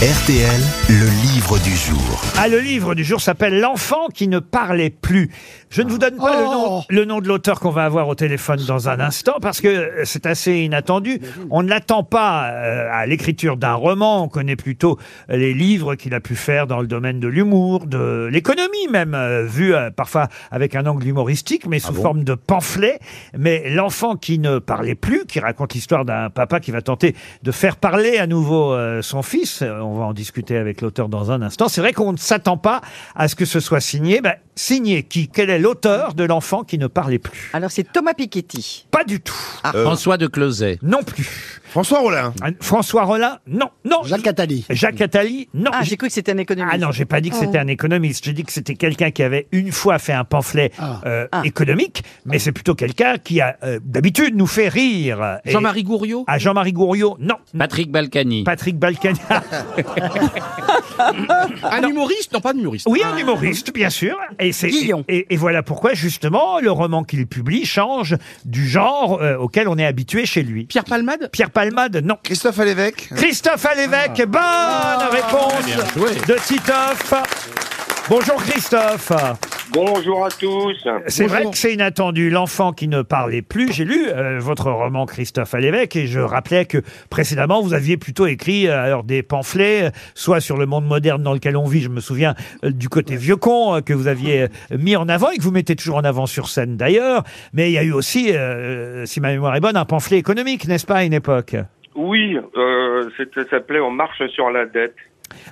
RTL, le livre du jour. Ah, le livre du jour s'appelle L'enfant qui ne parlait plus. Je ne vous donne pas le, nom, le nom de l'auteur qu'on va avoir au téléphone dans un instant parce que c'est assez inattendu. On ne l'attend pas euh, à l'écriture d'un roman. On connaît plutôt les livres qu'il a pu faire dans le domaine de l'humour, de l'économie même, euh, vu euh, parfois avec un angle humoristique, mais sous forme de pamphlet. Mais L'enfant qui ne parlait plus, qui raconte l'histoire d'un papa qui va tenter de faire parler à nouveau son fils. Euh, On va en discuter avec l'auteur dans un instant. C'est vrai qu'on ne s'attend pas à ce que ce soit signé. Ben, signé qui? Quel est l'auteur de l'enfant qui ne parlait plus? Alors c'est Thomas Piketty. Pas du tout. François de Closet. Non plus. François Rollin. Ah, François Rollin Non. Non. Jacques Attali. Jacques Attali Non. Ah, j'ai cru que c'était un économiste. Ah non, j'ai pas dit que c'était un économiste. J'ai dit que c'était quelqu'un qui avait une fois fait un pamphlet euh, Ah. économique, mais c'est plutôt quelqu'un qui a euh, d'habitude nous fait rire. Et- Jean-Marie Gouriot? Ah, Jean-Marie Gouriot Non. Patrick Balkany. Patrick Balkany. Un humoriste Non, pas un humoriste. Oui, un humoriste, bien sûr. Et, c'est, et, et voilà pourquoi, justement, le roman qu'il publie change du genre euh, auquel on est habitué chez lui. Pierre Palmade Pierre Palmade, non. Christophe Alévèque Christophe Alévèque, bonne réponse joué. de Titoff. Bonjour Christophe. Bonjour à tous. C'est vrai que c'est inattendu. L'enfant qui ne parlait plus. J'ai lu euh, votre roman Christophe Alévèque et je rappelais que précédemment vous aviez plutôt écrit euh, alors des pamphlets, euh, soit sur le monde moderne dans lequel on vit. Je me souviens euh, du côté vieux con euh, que vous aviez euh, mis en avant et que vous mettez toujours en avant sur scène d'ailleurs. Mais il y a eu aussi, euh, si ma mémoire est bonne, un pamphlet économique, n'est-ce pas, à une époque? Oui, euh, c'était- ça s'appelait On marche sur la dette.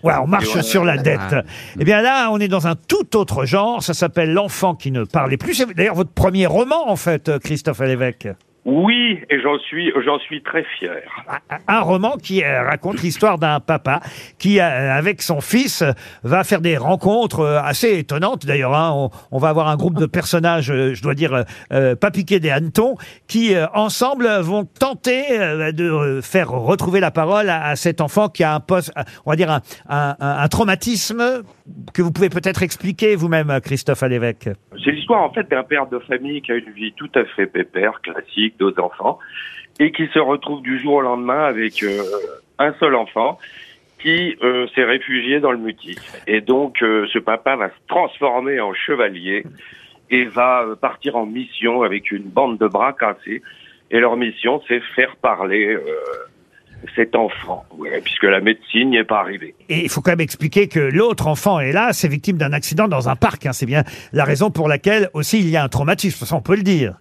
On marche sur la dette. Eh bien là, on est dans un tout autre genre. Ça s'appelle L'enfant qui ne parlait plus. C'est d'ailleurs votre premier roman, en fait, euh, Christophe Alévèque. Oui, et j'en suis, j'en suis très fier. un roman qui euh, raconte l'histoire d'un papa qui, euh, avec son fils, va faire des rencontres euh, assez étonnantes. D'ailleurs, hein, on, va avoir un groupe de personnages, je dois dire, pas piqués des hannetons, qui ensemble vont tenter de faire retrouver la parole à, cet enfant qui a un poste, on va dire un- un traumatisme que vous pouvez peut-être expliquer vous-même, Christophe Alévèque. C'est l'histoire en fait d'un père de famille qui a une vie tout à fait pépère, classique, deux enfants, et qui se retrouve du jour au lendemain avec euh, un seul enfant qui euh, s'est réfugié dans le mutisme. Et donc euh, ce papa va se transformer en chevalier et va euh, partir en mission avec une bande de bras cassés. Et leur mission, c'est faire parler euh, cet enfant, ouais, puisque la médecine n'y est pas arrivée. Et il faut quand même expliquer que l'autre enfant est là, c'est victime d'un accident dans un parc. hein. C'est bien la raison pour laquelle aussi il y a un traumatisme, ça on peut le dire.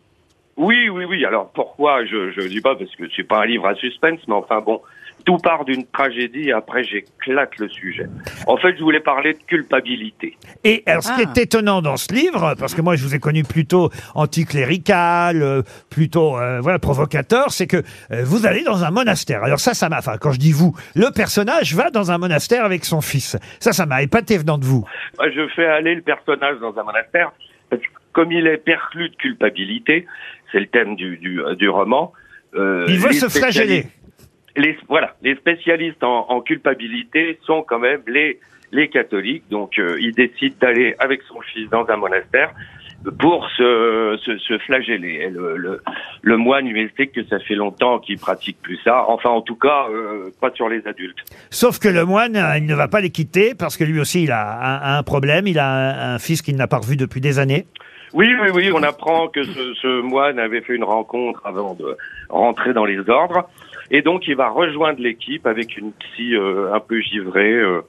Oui, oui, oui. Alors pourquoi je je dis pas parce que c'est pas un livre à suspense, mais enfin bon, tout part d'une tragédie et après j'éclate le sujet. En fait, je voulais parler de culpabilité. Et alors, ce qui Ah. est étonnant dans ce livre, parce que moi je vous ai connu plutôt anticlérical, euh, plutôt euh, voilà provocateur, c'est que euh, vous allez dans un monastère. Alors ça, ça m'a. Enfin, quand je dis vous, le personnage va dans un monastère avec son fils. Ça, ça m'a épaté venant de vous. Moi, Je fais aller le personnage dans un monastère parce que comme il est perclus de culpabilité, c'est le thème du du, du roman. euh, Il veut se flageller. Les voilà, les spécialistes en, en culpabilité sont quand même les les catholiques. Donc, euh, il décide d'aller avec son fils dans un monastère pour se, se, se flageller. Le, le, le moine lui explique que ça fait longtemps qu'il pratique plus ça. Enfin, en tout cas, euh, pas sur les adultes. Sauf que le moine, il ne va pas les quitter parce que lui aussi, il a un, un problème. Il a un, un fils qu'il n'a pas revu depuis des années. Oui, oui, oui, on apprend que ce, ce moine avait fait une rencontre avant de rentrer dans les ordres. Et donc, il va rejoindre l'équipe avec une psy euh, un peu givrée. euh.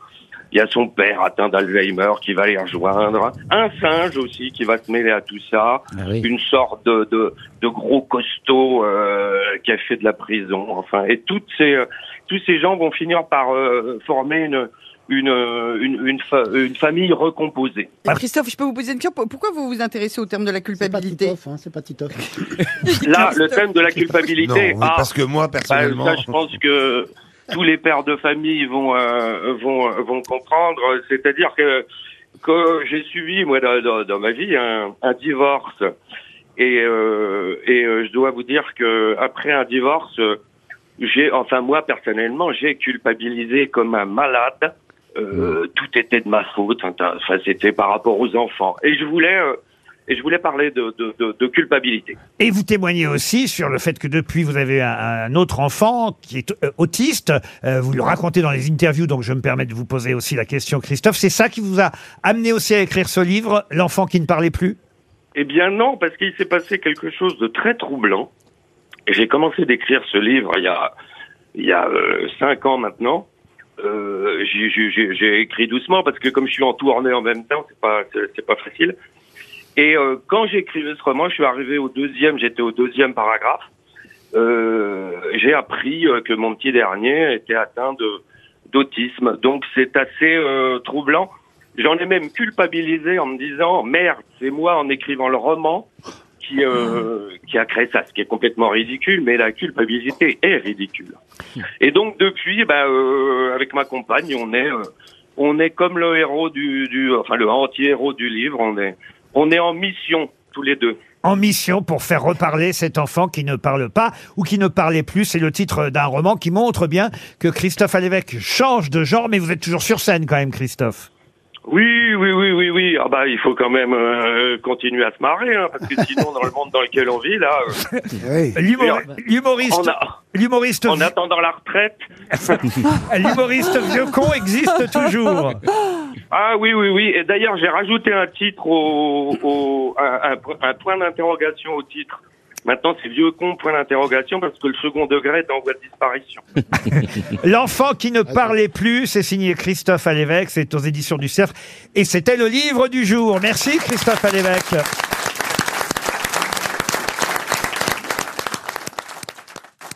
Il y a son père atteint d'Alzheimer qui va les rejoindre. Un singe aussi qui va se mêler à tout ça. Ah oui. Une sorte de, de, de gros costaud euh, qui a fait de la prison. Enfin, et toutes ces, euh, tous ces gens vont finir par euh, former une, une, euh, une, une, fa- une famille recomposée. Christophe, je peux vous poser une question Pourquoi vous vous intéressez au terme de la C'est pas culpabilité Titoff, hein, c'est pas Titoff. Là, le thème de la Non, culpabilité. mais ah, parce que moi, Bah, personnellement... ça, je pense que tous les pères de famille vont euh, vont vont comprendre. C'est-à-dire que que j'ai suivi moi dans, dans, dans ma vie un, un divorce et euh, et euh, je dois vous dire que après un divorce, j'ai enfin moi personnellement j'ai culpabilisé comme un malade. Euh, Tout était de ma faute. Enfin, c'était par rapport aux enfants. Et je voulais euh, et je voulais parler de, de, de, de culpabilité. Et vous témoignez aussi sur le fait que depuis vous avez un, un autre enfant qui est euh, autiste. Euh, vous le racontez dans les interviews, donc je me permets de vous poser aussi la question, Christophe. C'est ça qui vous a amené aussi à écrire ce livre, L'enfant qui ne parlait plus? Eh bien non, parce qu'il s'est passé quelque chose de très troublant. J'ai commencé d'écrire ce livre il y a il y a cinq ans maintenant. Euh, j'ai- j'ai j'ai- j'ai écrit doucement parce que comme je suis en tournée en même temps, c'est pas c'est pas facile. Et euh, quand j'écrivais ce roman, je suis arrivé au deuxième, j'étais au deuxième paragraphe. Euh, j'ai appris que mon petit dernier était atteint de d'autisme. Donc c'est assez troublant. J'en ai même culpabilisé en me disant merde, c'est moi en écrivant le roman qui euh, qui a créé ça, ce qui est complètement ridicule, mais la culpabilité est ridicule. Et donc depuis, bah, euh, avec ma compagne, on est euh, on est comme le héros du, du enfin le anti-héros du livre, on est on est en mission tous les deux. en mission pour faire reparler cet enfant qui ne parle pas ou qui ne parlait plus. C'est le titre d'un roman qui montre bien que Christophe Alévèque change de genre, mais vous êtes toujours sur scène quand même, Christophe. Oui, oui, oui, oui. Ah bah il faut quand même euh, continuer à se marrer, hein, parce que sinon dans le monde dans lequel on vit là, euh, L'humor- L'humoriste, l'humoriste, en attendant la retraite. l'humoriste vieux con existe toujours. Ah oui, oui, oui. Et d'ailleurs, j'ai rajouté un titre au, au un, un po- un point d'interrogation au titre. Maintenant, c'est vieux con point d'interrogation parce que le second degré est en voie de disparition. L'enfant qui ne parlait plus, c'est signé Christophe Alévèque, c'est aux éditions du Cerf, et c'était le livre du jour. Merci Christophe Alévèque.